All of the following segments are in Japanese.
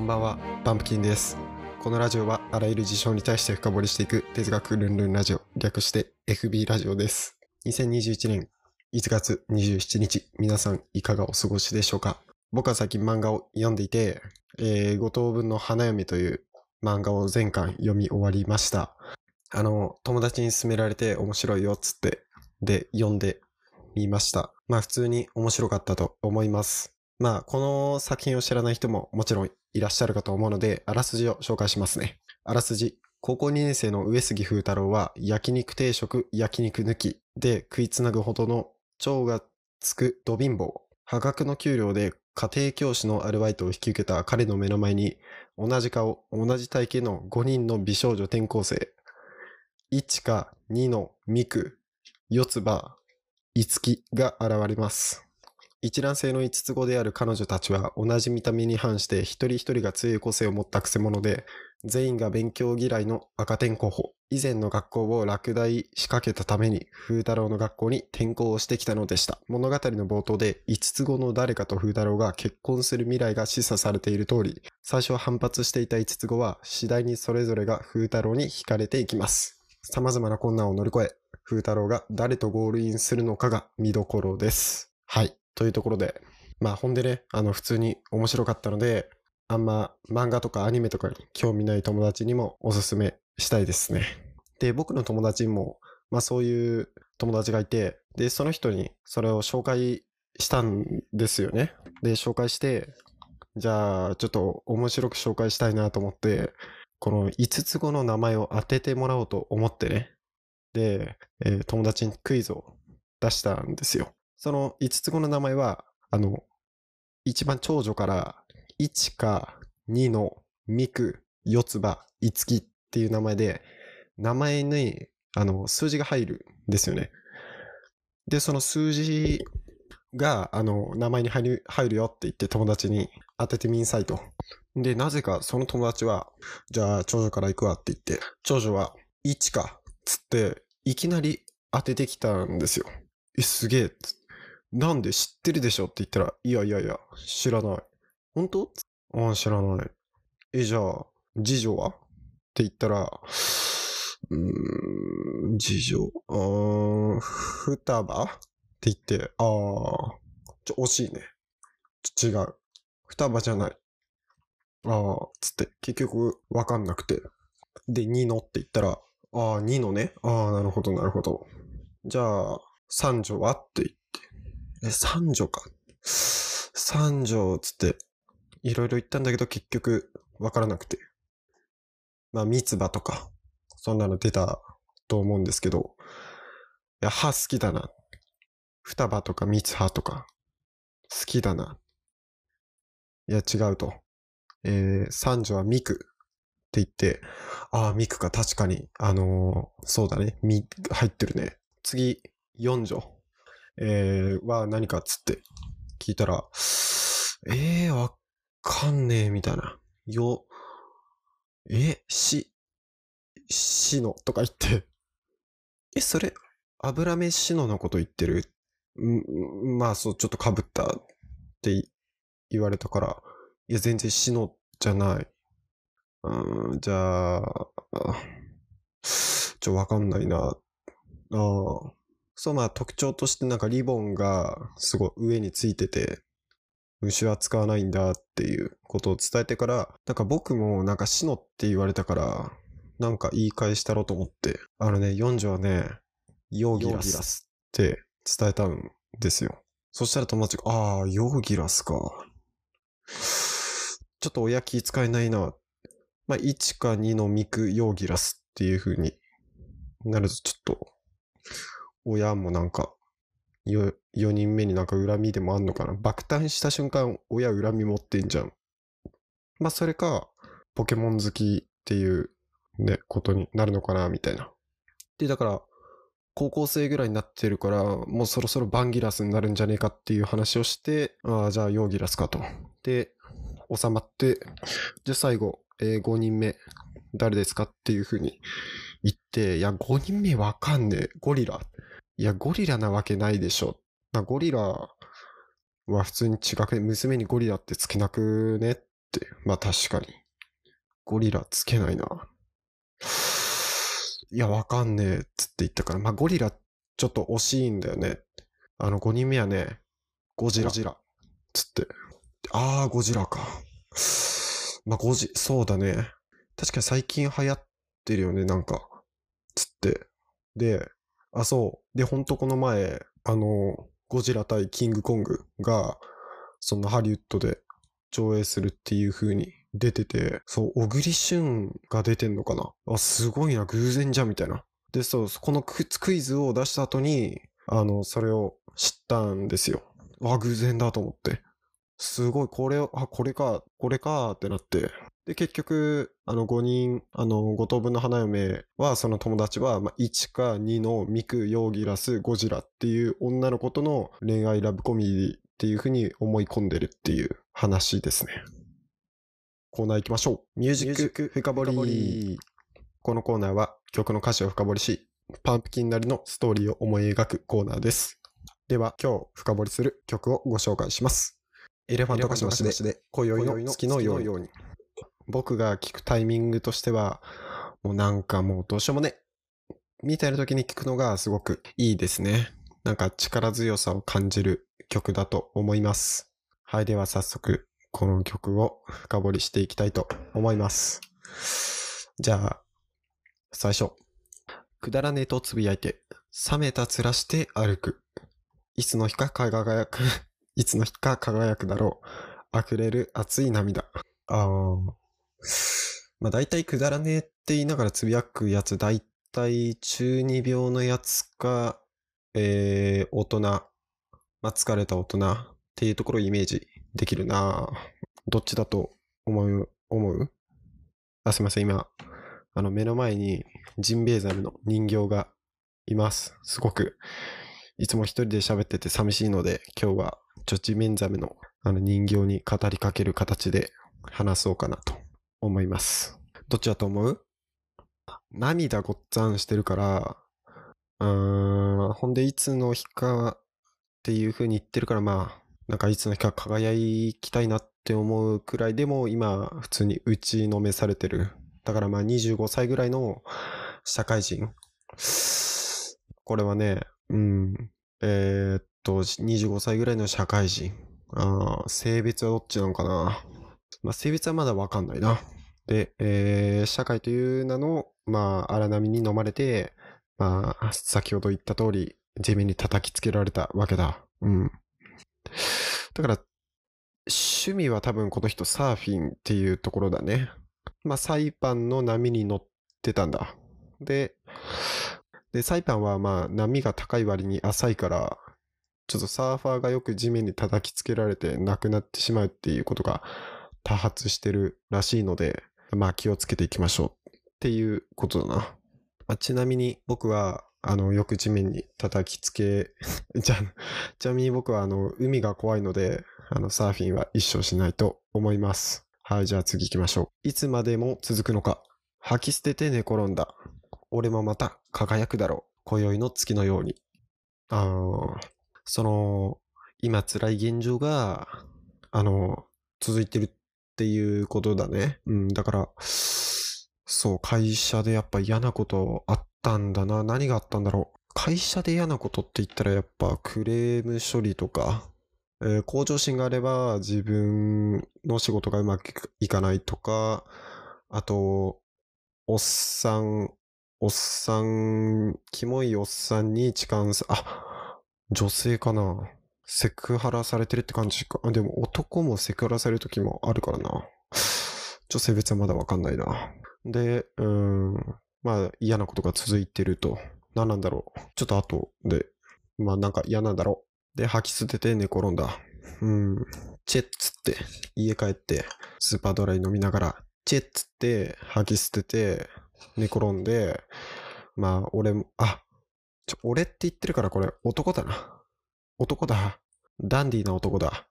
こんばんは、パンプキンです。このラジオはあらゆる事象に対して深掘りしていく哲学ルンルンラジオ、略して FB ラジオです。2021年1月27日、皆さんいかがお過ごしでしょうか？僕は最近漫画を読んでいて、えー、五等分の花嫁という漫画を全巻読み終わりました。あの、友達に勧められて面白いよっつって、で、読んでみました。まあ普通に面白かったと思います。まあこの作品を知らない人ももちろんいらっしゃるかと思うので、あらすじを紹介しますね。あらすじ。高校2年生の上杉風太郎は焼肉定食、焼肉抜きで食いつなぐほどの蝶がつくド貧乏。破格の給料で家庭教師のアルバイトを引き受けた彼の目の前に同じ顔、同じ体型の5人の美少女転校生。1か2のミク、四つ葉、五木が現れます。一卵性の五つ子である彼女たちは同じ見た目に反して一人一人が強い個性を持ったくせ者で、全員が勉強嫌いの赤点候補。以前の学校を落第しかけたために、風太郎の学校に転校をしてきたのでした。物語の冒頭で、五つ子の誰かと風太郎が結婚する未来が示唆されている通り、最初は反発していた五つ子は、次第にそれぞれが風太郎に惹かれていきます。様々な困難を乗り越え、風太郎が誰とゴールインするのかが見どころです。はい。というところで、まあ、ほんでね、あの、普通に面白かったので、あんま漫画とかアニメとかに興味ない友達にもおすすめしたいですね。で、僕の友達にも、まあそういう友達がいて、で、その人にそれを紹介したんですよね。で、紹介して、じゃあ、ちょっと面白く紹介したいなと思って、この5つ子の名前を当ててもらおうと思ってね。で、えー友達にクイズを出したんですよ。その5つ子の名前は、あの、一番長女から1か2のミク、四つ葉、五木っていう名前で、名前にあの数字が入るんですよね。で、その数字があの名前に入る入るよって言って友達に当ててみんさいと。で、なぜかその友達は、じゃあ長女から行くわって言って、長女は1かっつって、いきなり当ててきたんですよ。え、すげえっつってなんで知ってるでしょ？って言ったら、いやいやいや、知らない。本当ああ、知らない。え、じゃあ、次女は？って言ったら、うーん、次女、あー、双葉？って言って、あー、ちょ、惜しいね。ち違う。双葉じゃない。あー、つって、結局、わかんなくて。で、ニノって言ったら、あー、ニノね。あー、なるほど、なるほど。じゃあ、三女は？って言って。え、三女か。三女、つって、いろいろ言ったんだけど、結局、わからなくて。まあ、三つ葉とか、そんなの出たと思うんですけど、いや、歯好きだな。双葉とか三つ葉とか、好きだな。いや、違うと。えー、三女はミクって言って、ああ、ミクか、確かに。あのーそうだね。ミ、入ってるね。次、四女。えー、は何かっつって聞いたら、えー、わかんねえ、みたいな。よ、え、し、しのとか言って、え、それ、油目しののこと言ってる？んまあ、そう、ちょっと被ったって言われたから、いや、全然しのじゃない。うん、じゃあ、ちょ、わかんないな。ああ。そう、まあ特徴としてなんかリボンがすごい上についてて、虫は使わないんだっていうことを伝えてから、なんか僕もなんかシノって言われたから、なんか言い返したろうと思って、あのね、四女はね、ヨーギラスって伝えたんですよ。そしたら友達が、ああ、ヨーギラスか。ちょっと親気使えないな。まあ、1か2のミクヨーギラスっていう風になるとちょっと、親もなんか、よ、4人目になんか恨みでもあんのかな？爆誕した瞬間、親恨み持ってんじゃん。まあ、それか、ポケモン好きっていう、ね、ことになるのかな、みたいな。で、だから、高校生ぐらいになってるから、もうそろそろバンギラスになるんじゃねえかっていう話をして、ああ、じゃあヨーギラスかと。で、収まって、じゃあ最後、えー5人目、誰ですかっていうふうに言って、いや、5人目わかんねえ。ゴリラっ。いや、ゴリラなわけないでしょ。まあ、ゴリラは普通に違くね、娘にゴリラってつけなくねっって。まあ確かに。ゴリラつけないな。いや、わかんねえっつって言ったから、まあゴリラちょっと惜しいんだよね。あの、5人目はね、ゴジラ。ゴジラ。つって。あー、ゴジラか。まあゴジ、そうだね。確かに最近流行ってるよね、なんか。つって。で、あ、そう。で、ほんとこの前、あの、ゴジラ対キングコングが、そんなハリウッドで上映するっていう風に出てて、そう、小栗旬が出てんのかな？あ、すごいな、偶然じゃ、みたいな。で、そう、このクイズを出した後に、あの、それを知ったんですよ。あ、偶然だと思って。すごい、これを、あ、これか、これかってなって。で、結局、あの、5人、あの、5等分の花嫁は、その友達は、まあ、1か2のミク、ヨーギラス、ゴジラっていう女の子との恋愛ラブコメディっていうふうに思い込んでるっていう話ですね。コーナー行きましょう。ミュージック深掘り。このコーナーは曲の歌詞を深掘りし、パンプキンなりのストーリーを思い描くコーナーです。では、今日深掘りする曲をご紹介します。エレファントカシマシで、今宵の月のように。僕が聞くタイミングとしては、もうなんかもうどうしようもね。みたいな時に聞くのがすごくいいですね。なんか力強さを感じる曲だと思います。はい、では早速、この曲を深掘りしていきたいと思います。じゃあ、最初。くだらねえとつぶやいて、冷めた面して歩く。いつの日か輝く、いつの日か輝くだろう。溢れる熱い涙。あー。まあ大体くだらねえって言いながらつぶやくやつ、大体中二病のやつか、えー、大人、まあ疲れた大人っていうところをイメージできるな。どっちだと思う、思う？あ、すいません、今、あの目の前にジンベエザメの人形がいます。すごく、いつも一人で喋ってて寂しいので、今日はちょジンザメのあの人形に語りかける形で話そうかなと思います。どっちだと思う？涙ごっつぁんしてるから、うーん、ほんでいつの日かっていう風に言ってるから、まあ、なんかいつの日か輝きたいなって思うくらいでも今普通に打ちのめされてる。だからまあ25歳ぐらいの社会人。これはね、うん、えーっと、25歳ぐらいの社会人。あ性別はどっちなのかな？まあ性別はまだわかんないな。で、えー社会という名の、まあ荒波に飲まれて、まあ先ほど言った通り、地面に叩きつけられたわけだ。うん。だから、趣味は多分この人サーフィンっていうところだね。まあ、サイパンの波に乗ってたんだ。で、で、サイパンはまあ波が高い割に浅いから、ちょっとサーファーがよく地面に叩きつけられて亡くなってしまうっていうことが多発してるらしいので、まあ気をつけていきましょうっていうことだな。まあ、ちなみに僕は、あの、よく地面に叩きつけ、じゃ、ちなみに僕はあの、海が怖いので、あの、サーフィンは一生しないと思います。はい、じゃあ次行きましょう。いつまでも続くのか。吐き捨てて寝転んだ。俺もまた輝くだろう。今宵の月のように。あーその、今辛い現状が、あの、続いてるっていうことだね。うん、だから、そう、会社でやっぱ嫌なことあったんだな。何があったんだろう。会社で嫌なことって言ったらやっぱクレーム処理とか、えー向上心があれば自分の仕事がうまくいかないとか、あと、おっさん、おっさん、キモいおっさんに痴漢さ、あ、女性かな。セクハラされてるって感じか。あでも男もセクハラされる時もあるからな。女性別はまだわかんないな。で、うん、まあ嫌なことが続いてると。何なんだろう。ちょっと後で、まあなんか嫌なんだろう。で、吐き捨てて寝転んだ。うん。チェッつって、家帰って、スーパードライ飲みながら、チェッつって、吐き捨てて、寝転んで、まあ俺も、あ、ちょ、俺って言ってるからこれ男だな。男だ。ダンディーな男だ。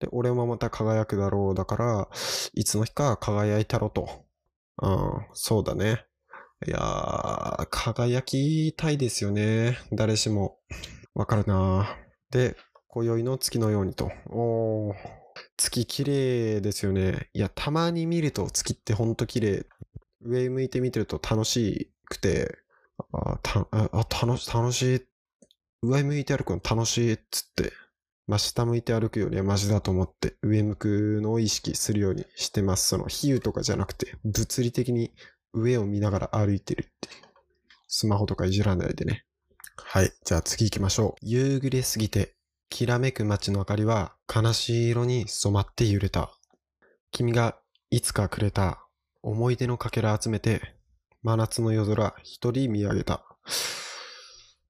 で、俺もまた輝くだろう。だから、いつの日か輝いたろと。うん、そうだね。いやー、輝きたいですよね。誰しも。わかるなで、今宵の月のようにと。おー。月綺麗ですよね。いや、たまに見ると月ってほんと綺麗。上向いて見てると楽しくて、あ、たあ楽し、楽しい。上向いて歩くの楽しいっつって。まあ、下向いて歩くよりはマジだと思って、上向くのを意識するようにしてます。その、比喩とかじゃなくて、物理的に上を見ながら歩いてるってスマホとかいじらないでね。はい。じゃあ次行きましょう。夕暮れすぎて、きらめく街の明かりは悲しい色に染まって揺れた。君がいつかくれた思い出のかけら集めて、真夏の夜空一人見上げた。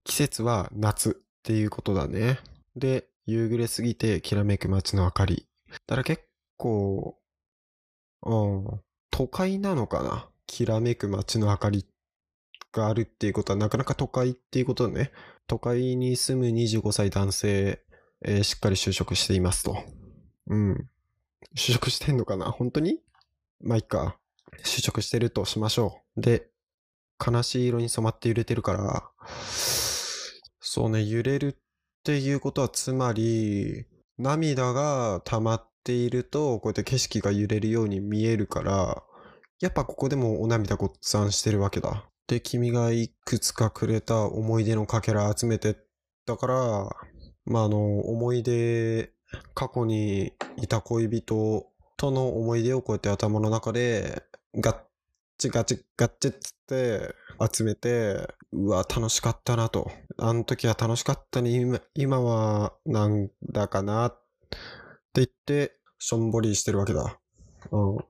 季節は夏っていうことだね。で、夕暮れすぎてきらめく街の明かり。だから結構、うん、都会なのかなきらめく街の明かりがあるっていうことはなかなか都会っていうことだね。都会に住む25歳男性えー、しっかり就職していますと。うん。就職してんのかな？本当に？まあ、いっか。就職してるとしましょう。で、悲しい色に染まって揺れてるから、そうね、揺れるっていうことはつまり、涙が溜まっていると、こうやって景色が揺れるように見えるから、やっぱここでもお涙ごっつんしてるわけだ。で、君がいくつかくれた思い出のかけら集めてだから、まあ、あの、思い出、過去にいた恋人との思い出をこうやって頭の中でガッチガチガッチっつって集めて、うわ、楽しかったなと。あの時は楽しかったね。今今はなんだかなって言って、しょんぼりしてるわけだ。うん。は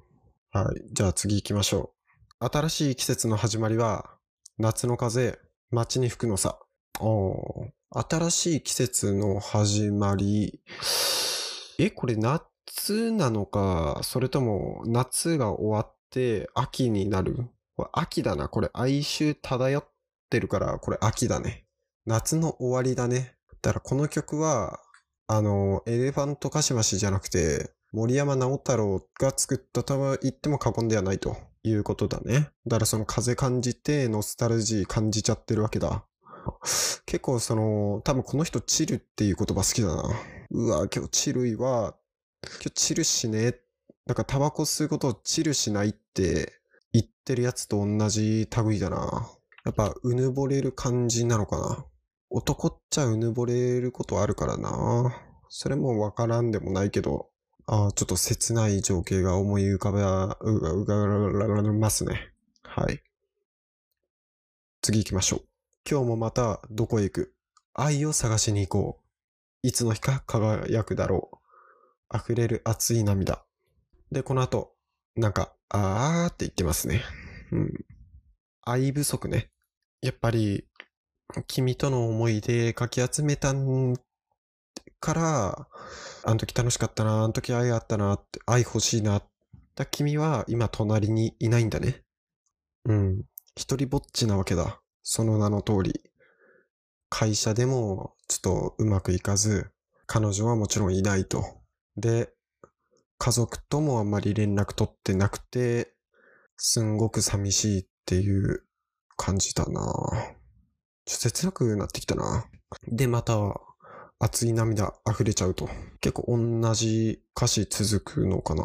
い。じゃあ次行きましょう。新しい季節の始まりは、夏の風、街に吹くのさ。お。新しい季節の始まり。え、これ夏なのか、それとも夏が終わって秋になる？秋だな。これ哀愁漂ってるから、これ秋だね。夏の終わりだね。だからこの曲は、あの、エレファントカシマシじゃなくて、森山直太朗が作ったと言っても過言ではないということだね。だからその風感じて、ノスタルジー感じちゃってるわけだ。結構その、多分この人チルっていう言葉好きだな。うわ、今日チルいわ。今日チルしね。なんかタバコ吸うことをチルしないって言ってるやつと同じ類だな。やっぱうぬぼれる感じなのかな。男っちゃうぬぼれることあるからな。それもわからんでもないけど、ああ、ちょっと切ない情景が思い浮かべ、うが、うがられますね。はい。次行きましょう。今日もまたどこへ行く？愛を探しに行こう。いつの日か輝くだろう。溢れる熱い涙。で、この後、なんか、あーって言ってますね。うん。愛不足ね。やっぱり、君との思い出かき集めたんから、あの時楽しかったな、あの時愛あったな、愛欲しいな。だ君は今隣にいないんだね。うん。一人ぼっちなわけだ。その名の通り、会社でもちょっとうまくいかず、彼女はもちろんいないと。で、家族ともあんまり連絡取ってなくて、すんごく寂しいっていう感じだなちょっと切なくなってきたな。で、また、熱い涙溢れちゃうと。結構同じ歌詞続くのかな。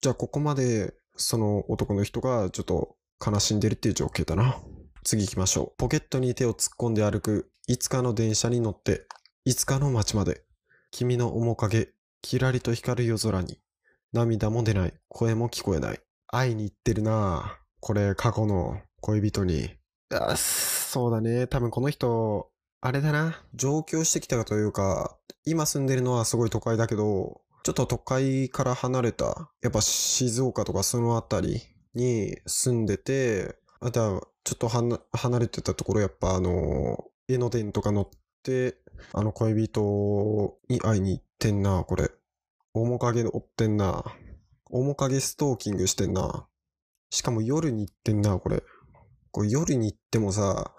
じゃあここまでその男の人がちょっと悲しんでるっていう状況だな。次行きましょう。ポケットに手を突っ込んで歩く、いつかの電車に乗って、いつかの街まで。君の面影、キラリと光る夜空に。涙も出ない、声も聞こえない。会いに行ってるなこれ、過去の恋人に。あ、そうだね。多分この人、あれだな。上京してきたというか、今住んでるのはすごい都会だけど、ちょっと都会から離れた、やっぱ静岡とかそのあたりに住んでて、あとはちょっと離れてたところ、やっぱあの、江ノ電とか乗って、あの恋人に会いに行ってんな、これ。面影追ってんな。面影ストーキングしてんな。しかも夜に行ってんな、これ。これ夜に行ってもさ、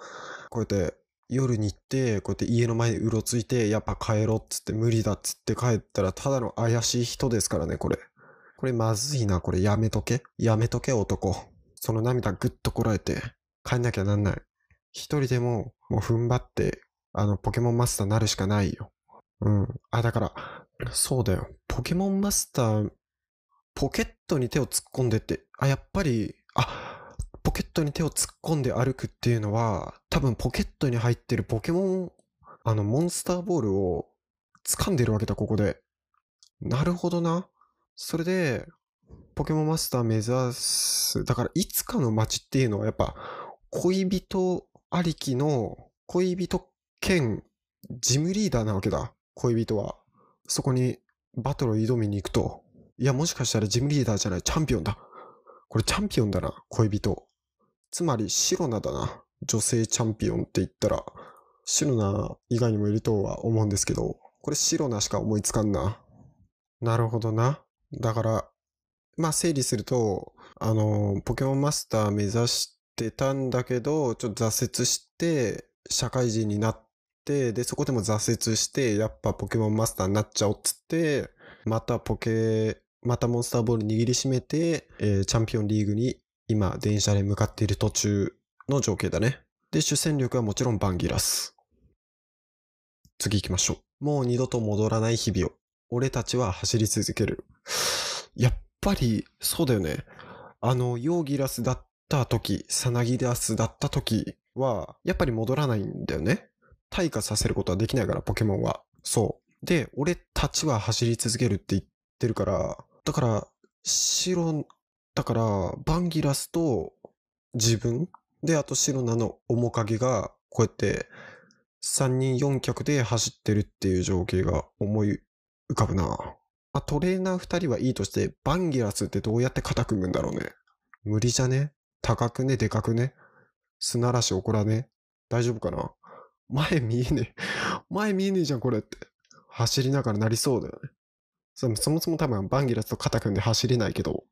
こうやって夜に行って、こうやって家の前にうろついて、やっぱ帰ろうっつって無理だっつって帰ったら、ただの怪しい人ですからね、これ。これまずいな、これやめとけ。やめとけ、男。その涙ぐっとこらえて、帰んなきゃなんない。一人でも、もう踏ん張って、あの、ポケモンマスターなるしかないよ。うん。あ、だから、そうだよ。ポケモンマスター、ポケットに手を突っ込んでって、あ、やっぱり、あ、ポケットに手を突っ込んで歩くっていうのは、多分ポケットに入ってるポケモン、あの、モンスターボールを掴んでるわけだ、ここで。なるほどな。それで、ポケモンマスター目指す。だから、いつかの街っていうのはやっぱ、恋人ありきの、恋人兼ジムリーダーなわけだ。恋人は。そこにバトルを挑みに行くと。いや、もしかしたらジムリーダーじゃない、チャンピオンだ。これチャンピオンだな、恋人。つまり、シロナだな。女性チャンピオンって言ったら、シロナ以外にもいるとは思うんですけど、これシロナしか思いつかんな。なるほどな。だから、まあ整理すると、あの、ポケモンマスター目指してたんだけど、ちょっと挫折して、社会人になって、で、そこでも挫折して、やっぱポケモンマスターになっちゃおうっつって、またポケ、またモンスターボール握りしめて、えーチャンピオンリーグに今電車で向かっている途中の情景だね。で、主戦力はもちろんバンギラス。次行きましょう。もう二度と戻らない日々を。俺たちは走り続ける。やっぱり、そうだよね。あの、ヨーギラスだった時、サナギラスだった時は、やっぱり戻らないんだよね。退化させることはできないから、ポケモンは。そう。で、俺たちは走り続けるって言ってるから、だから、白、だから、バンギラスと自分？で、あとシロナの面影が、こうやって、3人4脚で走ってるっていう情景が思い浮かぶな。あ、トレーナー2人はいいとして、バンギラスってどうやって肩組むんだろうね。無理じゃね？高くね？でかくね？砂嵐怒らね？大丈夫かな？前見えねえ。前見えねえじゃん、これって。走りながらなりそうだよね。そもそも多分バンギラスと肩組んで走れないけど。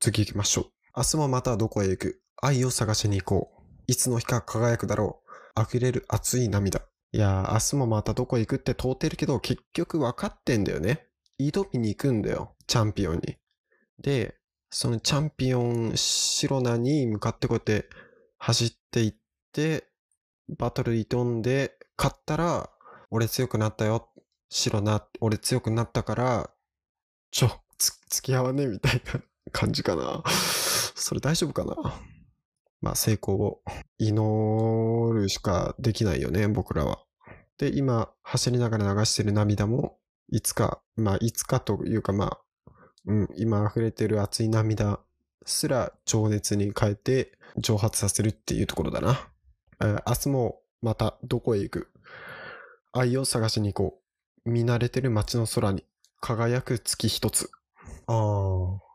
次行きましょう。明日もまたどこへ行く？愛を探しに行こう。いつの日か輝くだろう。溢れる熱い涙。いやー、明日もまたどこへ行くって通ってるけど、結局分かってんだよね。挑みに行くんだよ。チャンピオンに。で、そのチャンピオン、シロナに向かってこうやって走っていって、バトル挑んで、勝ったら、俺強くなったよ。シロナ、俺強くなったから、ちょ、つ、付き合わねえみたいな感じかな。それ大丈夫かな？まあ成功を祈るしかできないよね、僕らは。で、今、走りながら流してる涙も、いつか、まあ、いつかというか、まあ、うん、今溢れてる熱い涙すら情熱に変えて蒸発させるっていうところだな。明日もまたどこへ行く？愛を探しに行こう。見慣れてる街の空に輝く月一つ。ああ。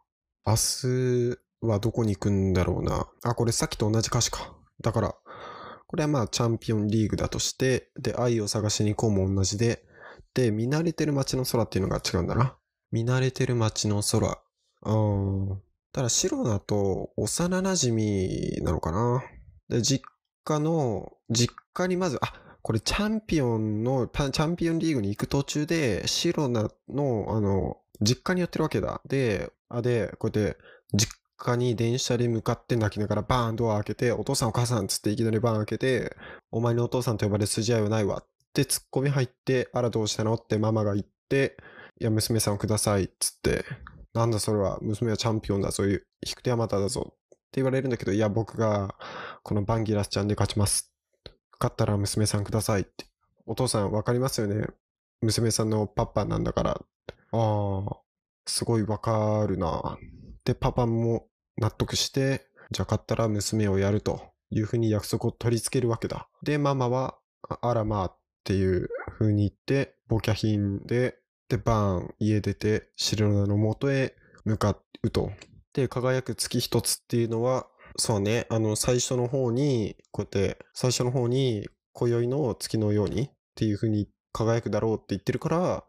明日はどこに行くんだろうな。あ、これさっきと同じ歌詞か。だから、これはまあチャンピオンリーグだとして、で、愛を探しに行こうも同じで、で、見慣れてる街の空っていうのが違うんだな。見慣れてる街の空。うん。ただ、シロナと幼馴染なのかな。で、実家の、実家にまず、あ、これチャンピオンの、チャンピオンリーグに行く途中で、シロナの、あの、実家に寄ってるわけだ。で、あ、で、こうやって、実家に電車で向かって泣きながらバーンドア開けて、お父さんお母さんつっていきなりバーン開けて、お前のお父さんと呼ばれる筋合いはないわって突っ込み入って、あらどうしたのってママが言って、いや、娘さんをくださいっつって、なんだそれは、娘はチャンピオンだぞ、引く手あまただぞって言われるんだけど、いや、僕がこのバンギラスちゃんで勝ちます。勝ったら娘さんくださいって。お父さんわかりますよね娘さんのパパなんだから。ああ、すごいわかるな。で、パパも納得して、じゃあ勝ったら娘をやるというふうに約束を取り付けるわけだ。で、ママは、あらまあっていうふうに言って、ボキャヒンで、で、バーン、家出て、シロナの元へ向かうと。で、輝く月一つっていうのは、そうね、あの、最初の方に、こうやって、最初の方に、今宵の月のようにっていうふうに輝くだろうって言ってるから、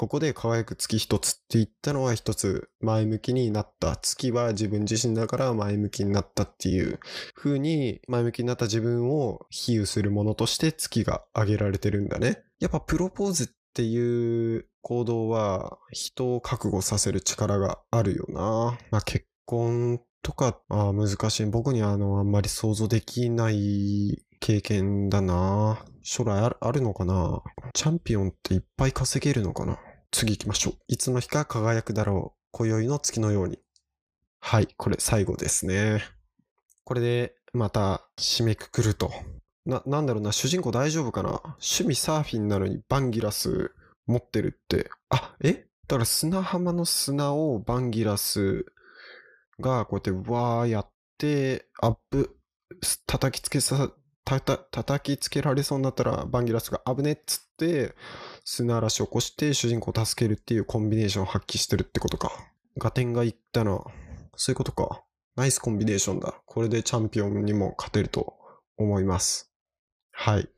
ここで輝く月一つって言ったのは一つ前向きになった。月は自分自身だから前向きになったっていう風に前向きになった自分を比喩するものとして月が挙げられてるんだね。やっぱプロポーズっていう行動は人を覚悟させる力があるよな。まあ結婚とか、あ難しい。僕にはあの、あんまり想像できない経験だな将来あるのかなチャンピオンっていっぱい稼げるのかな次行きましょう。いつの日か輝くだろう。今宵の月のように。はい、これ最後ですね。これでまた締めくくると。な、なんだろうな、主人公大丈夫かな？趣味サーフィンなのにバンギラス持ってるって。あ、え？だから砂浜の砂をバンギラスがこうやってわーやって、アップ、叩きつけさ、たた、叩きつけられそうになったらバンギラスが危ねっつって、砂嵐を起こして主人公を助けるっていうコンビネーションを発揮してるってことか。ガテンが言ったな。そういうことか。ナイスコンビネーションだ。これでチャンピオンにも勝てると思います。はい。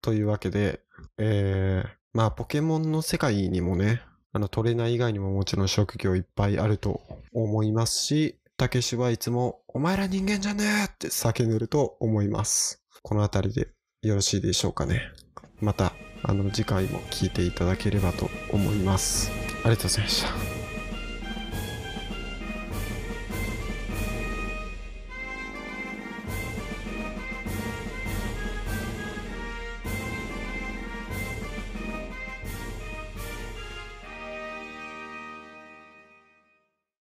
というわけで、えー、まあポケモンの世界にもね、あのトレーナー以外にももちろん職業いっぱいあると思いますし、たけしはいつも、お前ら人間じゃねえって叫んでると思います。この辺りでよろしいでしょうかね。また、あの、次回も聞いていただければと思います。ありがとうございました。